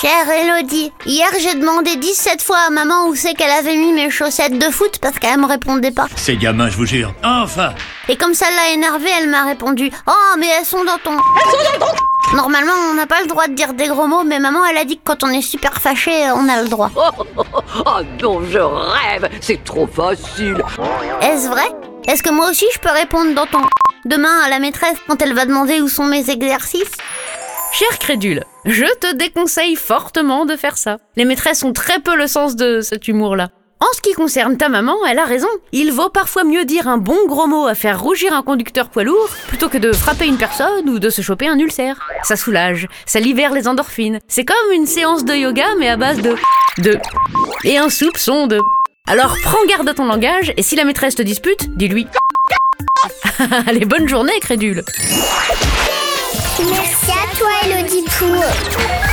Chère Elodie, hier j'ai demandé 17 fois à maman où c'est qu'elle avait mis mes chaussettes de foot parce qu'elle me répondait pas. C'est gamin, je vous jure. Enfin Et comme ça l'a énervée, elle m'a répondu Oh, mais elles sont dans ton. Elles sont dans ton. Normalement, on n'a pas le droit de dire des gros mots, mais maman, elle a dit que quand on est super fâché, on a le droit. Oh non, je rêve, c'est trop facile. Est-ce vrai? Est-ce que moi aussi je peux répondre dans ton. Demain à la maîtresse quand elle va demander où sont mes exercices? Cher crédule, je te déconseille fortement de faire ça. Les maîtresses ont très peu le sens de cet humour-là. En ce qui concerne ta maman, elle a raison. Il vaut parfois mieux dire un bon gros mot à faire rougir un conducteur poids lourd plutôt que de frapper une personne ou de se choper un ulcère. Ça soulage, ça libère les endorphines. C'est comme une séance de yoga mais à base de... et un soupçon de... Alors prends garde à ton langage et si la maîtresse te dispute, dis-lui... Allez, bonne journée, crédule Merci 我的心